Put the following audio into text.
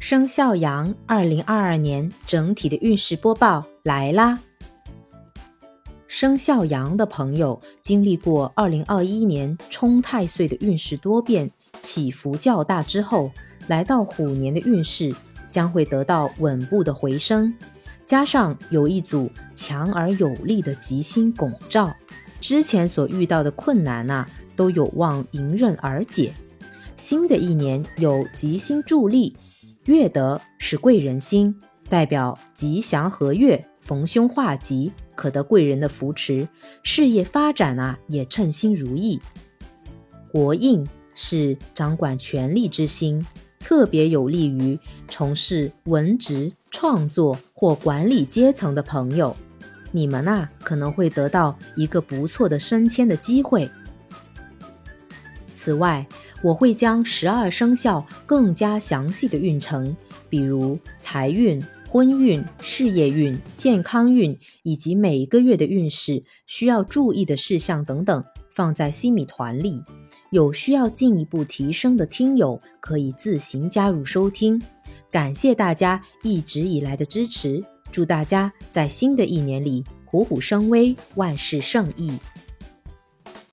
生肖羊二零二二年整体的运势播报来啦！生肖羊的朋友经历过二零二一年冲太岁的运势多变、起伏较大之后，来到虎年的运势将会得到稳步的回升，加上有一组强而有力的吉星拱照，之前所遇到的困难呐都有望迎刃而解。新的一年有吉星助力。月德是贵人星，代表吉祥和悦，逢凶化吉，可得贵人的扶持，事业发展啊也称心如意。国印是掌管权力之星，特别有利于从事文职、创作或管理阶层的朋友，你们呐可能会得到一个不错的升迁的机会。此外，我会将十二生肖更加详细的运程，比如财运、婚运、事业运、健康运以及每个月的运势需要注意的事项等等，放在西米团里。有需要进一步提升的听友可以自行加入收听。感谢大家一直以来的支持，祝大家在新的一年里虎虎生威，万事胜意。